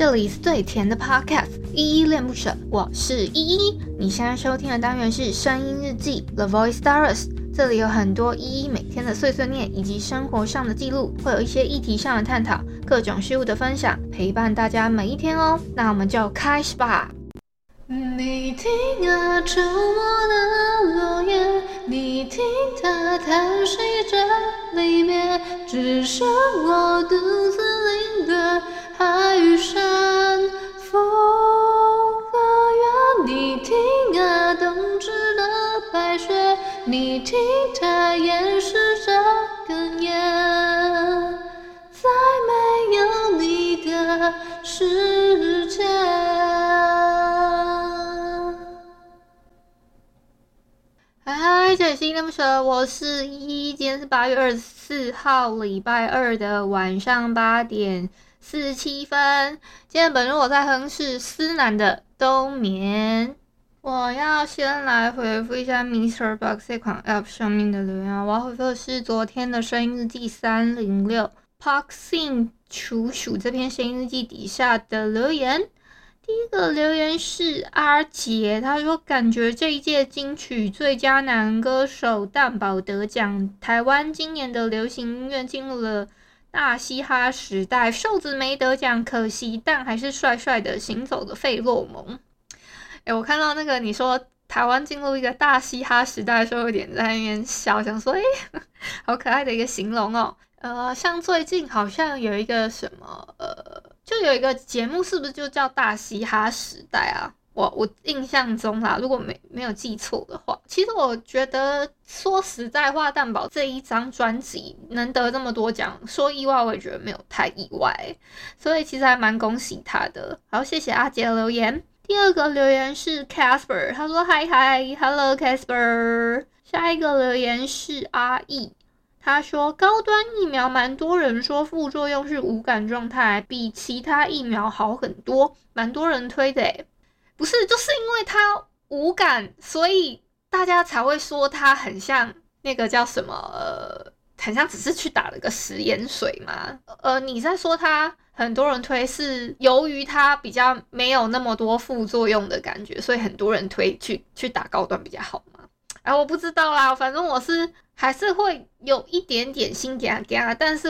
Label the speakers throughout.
Speaker 1: 这里是最甜的 Podcast，依依恋不舍，我是依依。你现在收听的单元是声音日记 The Voice Diaries，这里有很多依依每天的碎碎念以及生活上的记录，会有一些议题上的探讨，各种事物的分享，陪伴大家每一天哦。那我们就开始吧。你听啊，沉默的落叶，你听它叹息着离别，只剩我独自它掩饰着哽咽，在没有你的世界。嗨，这里是依依恋不舍，我是依依。今天是八月二十四号，礼拜二的晚上八点四十七分。今天本日我在哼是思南的冬眠。我要先来回复一下 Mister Box 这款 App 上面的留言。我要回复的是昨天的声音日记三零六 Parksin 处暑这篇声音日记底下的留言。第一个留言是阿杰，他说感觉这一届金曲最佳男歌手蛋堡得奖，台湾今年的流行音乐进入了大嘻哈时代，瘦子没得奖，可惜，但还是帅帅的行走的费洛蒙。诶，我看到那个你说台湾进入一个大嘻哈时代的时候，有点在那边笑，想说诶，好可爱的一个形容哦。呃，像最近好像有一个什么呃。就有一个节目，是不是就叫《大嘻哈时代》啊？我我印象中啦，如果没没有记错的话，其实我觉得说实在话，蛋堡这一张专辑能得这么多奖，说意外我也觉得没有太意外，所以其实还蛮恭喜他的。好，谢谢阿杰的留言。第二个留言是 Casper，他说：“嗨嗨，Hello Casper。”下一个留言是阿易。他说，高端疫苗蛮多人说副作用是无感状态，比其他疫苗好很多，蛮多人推的诶。不是，就是因为它无感，所以大家才会说它很像那个叫什么，呃，很像只是去打了个食盐水嘛。呃，你在说它很多人推是由于它比较没有那么多副作用的感觉，所以很多人推去去打高端比较好吗？哎，我不知道啦，反正我是。还是会有一点点心惊惊，但是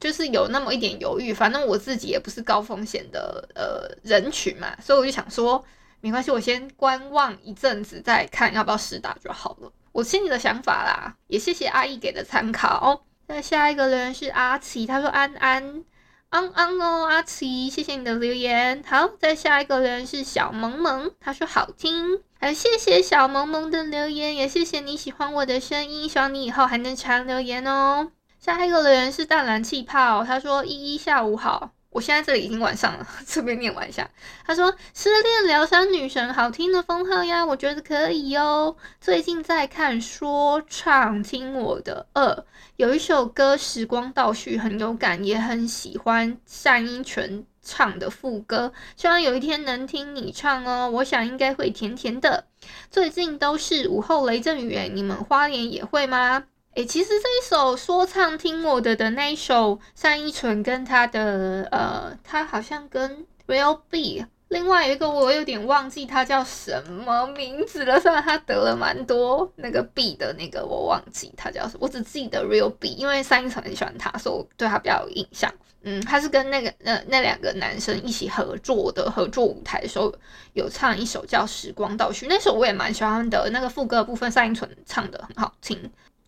Speaker 1: 就是有那么一点犹豫。反正我自己也不是高风险的呃人群嘛，所以我就想说，没关系，我先观望一阵子再看要不要试打就好了。我心里的想法啦，也谢谢阿姨给的参考。那下一个留言是阿奇，他说安安安安哦，阿奇，谢谢你的留言。好，再下一个留言是小萌萌，他说好听。还谢谢小萌萌的留言，也谢谢你喜欢我的声音，希望你以后还能常留言哦。下一个留言是淡蓝气泡，他说：“依依下午好，我现在这里已经晚上了，这边念完一下。”他说：“失恋疗伤女神，好听的封号呀，我觉得可以哦。最近在看说唱，听我的二，有一首歌《时光倒叙》很有感，也很喜欢单依纯。”唱的副歌，希望有一天能听你唱哦。我想应该会甜甜的。最近都是午后雷阵雨，你们花莲也会吗？诶，其实这一首说唱听我的的那一首，单依纯跟他的呃，他好像跟 Real B。另外一个我有点忘记他叫什么名字了，虽然他得了蛮多那个 B 的那个，我忘记他叫什么，我只记得 Real B，因为单依纯很喜欢他，所以我对他比较有印象。嗯，他是跟那个那那两个男生一起合作的，合作舞台的时候有唱一首叫《时光倒叙》，那首我也蛮喜欢的，那个副歌部分单依纯唱的很好听。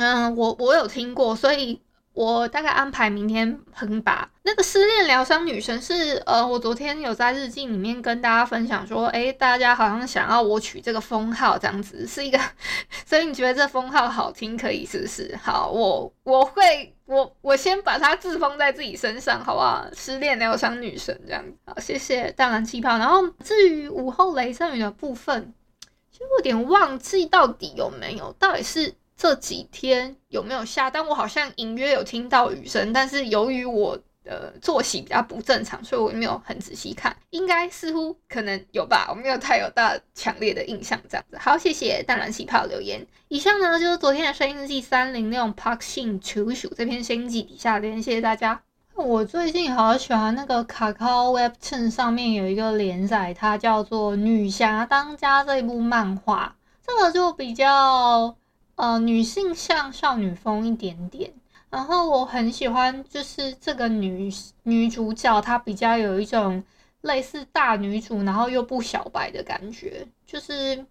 Speaker 1: 嗯，我我有听过，所以。我大概安排明天喷吧。那个失恋疗伤女神是呃，我昨天有在日记里面跟大家分享说，诶，大家好像想要我取这个封号这样子，是一个，所以你觉得这封号好听可以试试？好，我我会我我先把它自封在自己身上，好不好？失恋疗伤女神这样子，好，谢谢淡蓝气泡。然后至于午后雷阵雨的部分，其实我有点忘记到底有没有，到底是。这几天有没有下？但我好像隐约有听到雨声，但是由于我的作息比较不正常，所以我没有很仔细看。应该似乎可能有吧，我没有太有大强烈的印象。这样子，好，谢谢淡蓝气泡留言。以上呢就是昨天的声音日记三零六 Park Shin 处暑这篇声音日记底下留言，谢谢大家。我最近好喜欢那个卡卡 Webtoon 上面有一个连载，它叫做《女侠当家》这一部漫画，这个就比较呃女性向少女风一点点。然后我很喜欢，就是这个女女主角，她比较有一种类似大女主，然后又不小白的感觉。就是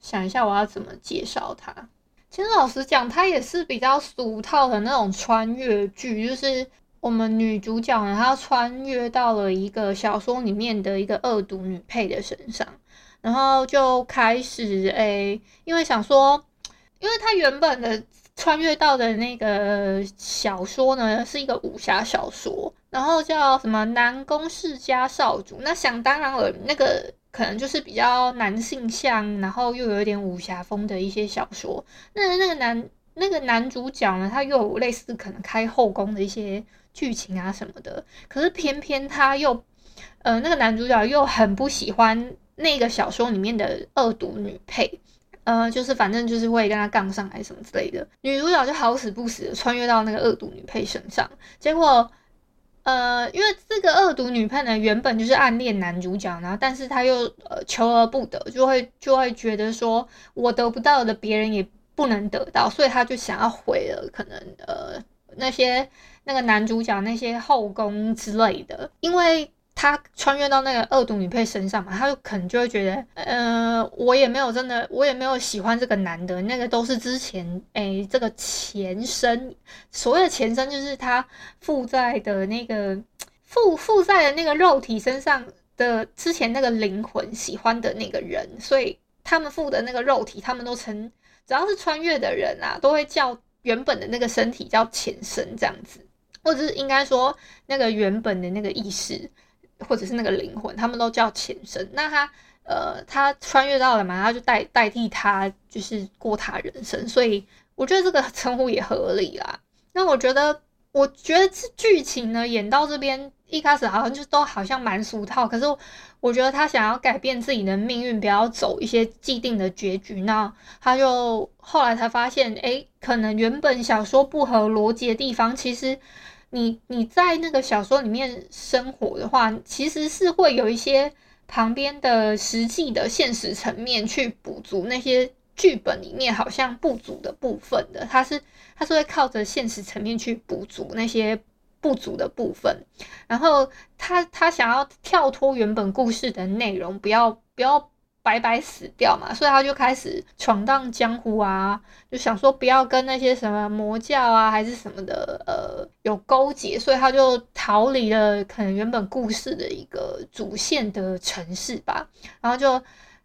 Speaker 1: 想一下我要怎么介绍她。其实老实讲，她也是比较俗套的那种穿越剧，就是我们女主角呢，她穿越到了一个小说里面的一个恶毒女配的身上，然后就开始诶，因为想说，因为他原本的。穿越到的那个小说呢，是一个武侠小说，然后叫什么南宫世家少主。那想当然了，那个可能就是比较男性向，然后又有一点武侠风的一些小说。那那个男那个男主角呢，他又有类似可能开后宫的一些剧情啊什么的。可是偏偏他又，呃，那个男主角又很不喜欢那个小说里面的恶毒女配。呃，就是反正就是会跟他杠上来什么之类的，女主角就好死不死的穿越到那个恶毒女配身上，结果，呃，因为这个恶毒女配呢原本就是暗恋男主角，然后但是她又呃求而不得，就会就会觉得说我得不到的别人也不能得到，所以她就想要毁了可能呃那些那个男主角那些后宫之类的，因为。他穿越到那个恶毒女配身上嘛，他就可能就会觉得，呃，我也没有真的，我也没有喜欢这个男的，那个都是之前，诶、欸，这个前身，所谓的前身就是他附在的那个附附在的那个肉体身上的之前那个灵魂喜欢的那个人，所以他们附的那个肉体，他们都称，只要是穿越的人啊，都会叫原本的那个身体叫前身这样子，或者是应该说那个原本的那个意识。或者是那个灵魂，他们都叫前身。那他，呃，他穿越到了嘛，他就代代替他，就是过他人生。所以我觉得这个称呼也合理啦。那我觉得，我觉得这剧情呢，演到这边一开始好像就都好像蛮俗套。可是我觉得他想要改变自己的命运，不要走一些既定的结局。那他就后来才发现，诶，可能原本小说不合逻辑的地方，其实。你你在那个小说里面生活的话，其实是会有一些旁边的实际的现实层面去补足那些剧本里面好像不足的部分的。它是它是会靠着现实层面去补足那些不足的部分，然后他他想要跳脱原本故事的内容，不要不要。白白死掉嘛，所以他就开始闯荡江湖啊，就想说不要跟那些什么魔教啊，还是什么的，呃，有勾结，所以他就逃离了可能原本故事的一个主线的城市吧，然后就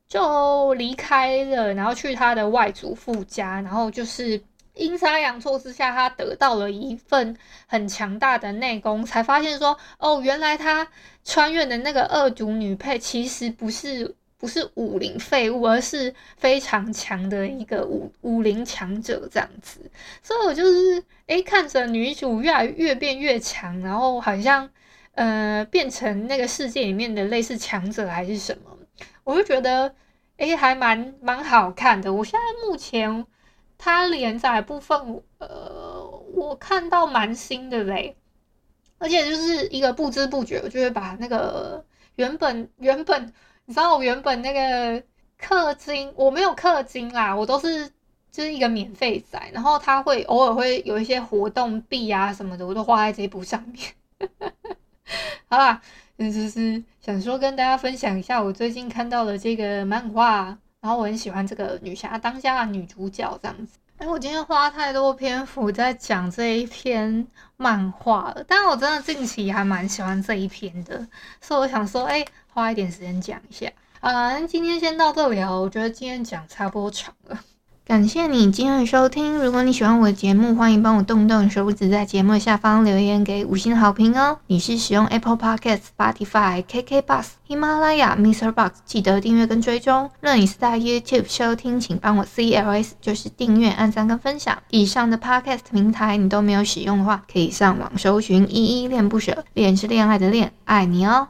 Speaker 1: 就离开了，然后去他的外祖父家，然后就是阴差阳错之下，他得到了一份很强大的内功，才发现说，哦，原来他穿越的那个恶毒女配其实不是。不是武林废物，而是非常强的一个武武林强者这样子，所以我就是诶看着女主越来越变越强，然后好像呃变成那个世界里面的类似强者还是什么，我就觉得诶还蛮蛮好看的。我现在目前它连载部分，呃，我看到蛮新的嘞，而且就是一个不知不觉，我就会把那个原本原本。你知道我原本那个氪金，我没有氪金啦，我都是就是一个免费仔，然后他会偶尔会有一些活动币啊什么的，我都花在这一部上面。好啦，就是想说跟大家分享一下我最近看到的这个漫画，然后我很喜欢这个女侠当家的女主角这样子。哎，我今天花太多篇幅在讲这一篇漫画了，但我真的近期还蛮喜欢这一篇的，所以我想说，哎。花一点时间讲一下，啊，今天先到这里哦。我觉得今天讲差不多长了，感谢你今天的收听。如果你喜欢我的节目，欢迎帮我动动手指，在节目下方留言给五星好评哦。你是使用 Apple Podcast、Spotify、KK Bus、喜马拉雅、Mr. Box，记得订阅跟追踪。若你是在 YouTube 收听，请帮我 CLS，就是订阅、按赞跟分享。以上的 Podcast 平台你都没有使用的话，可以上网搜寻依依恋不舍，恋是恋爱的恋，爱你哦，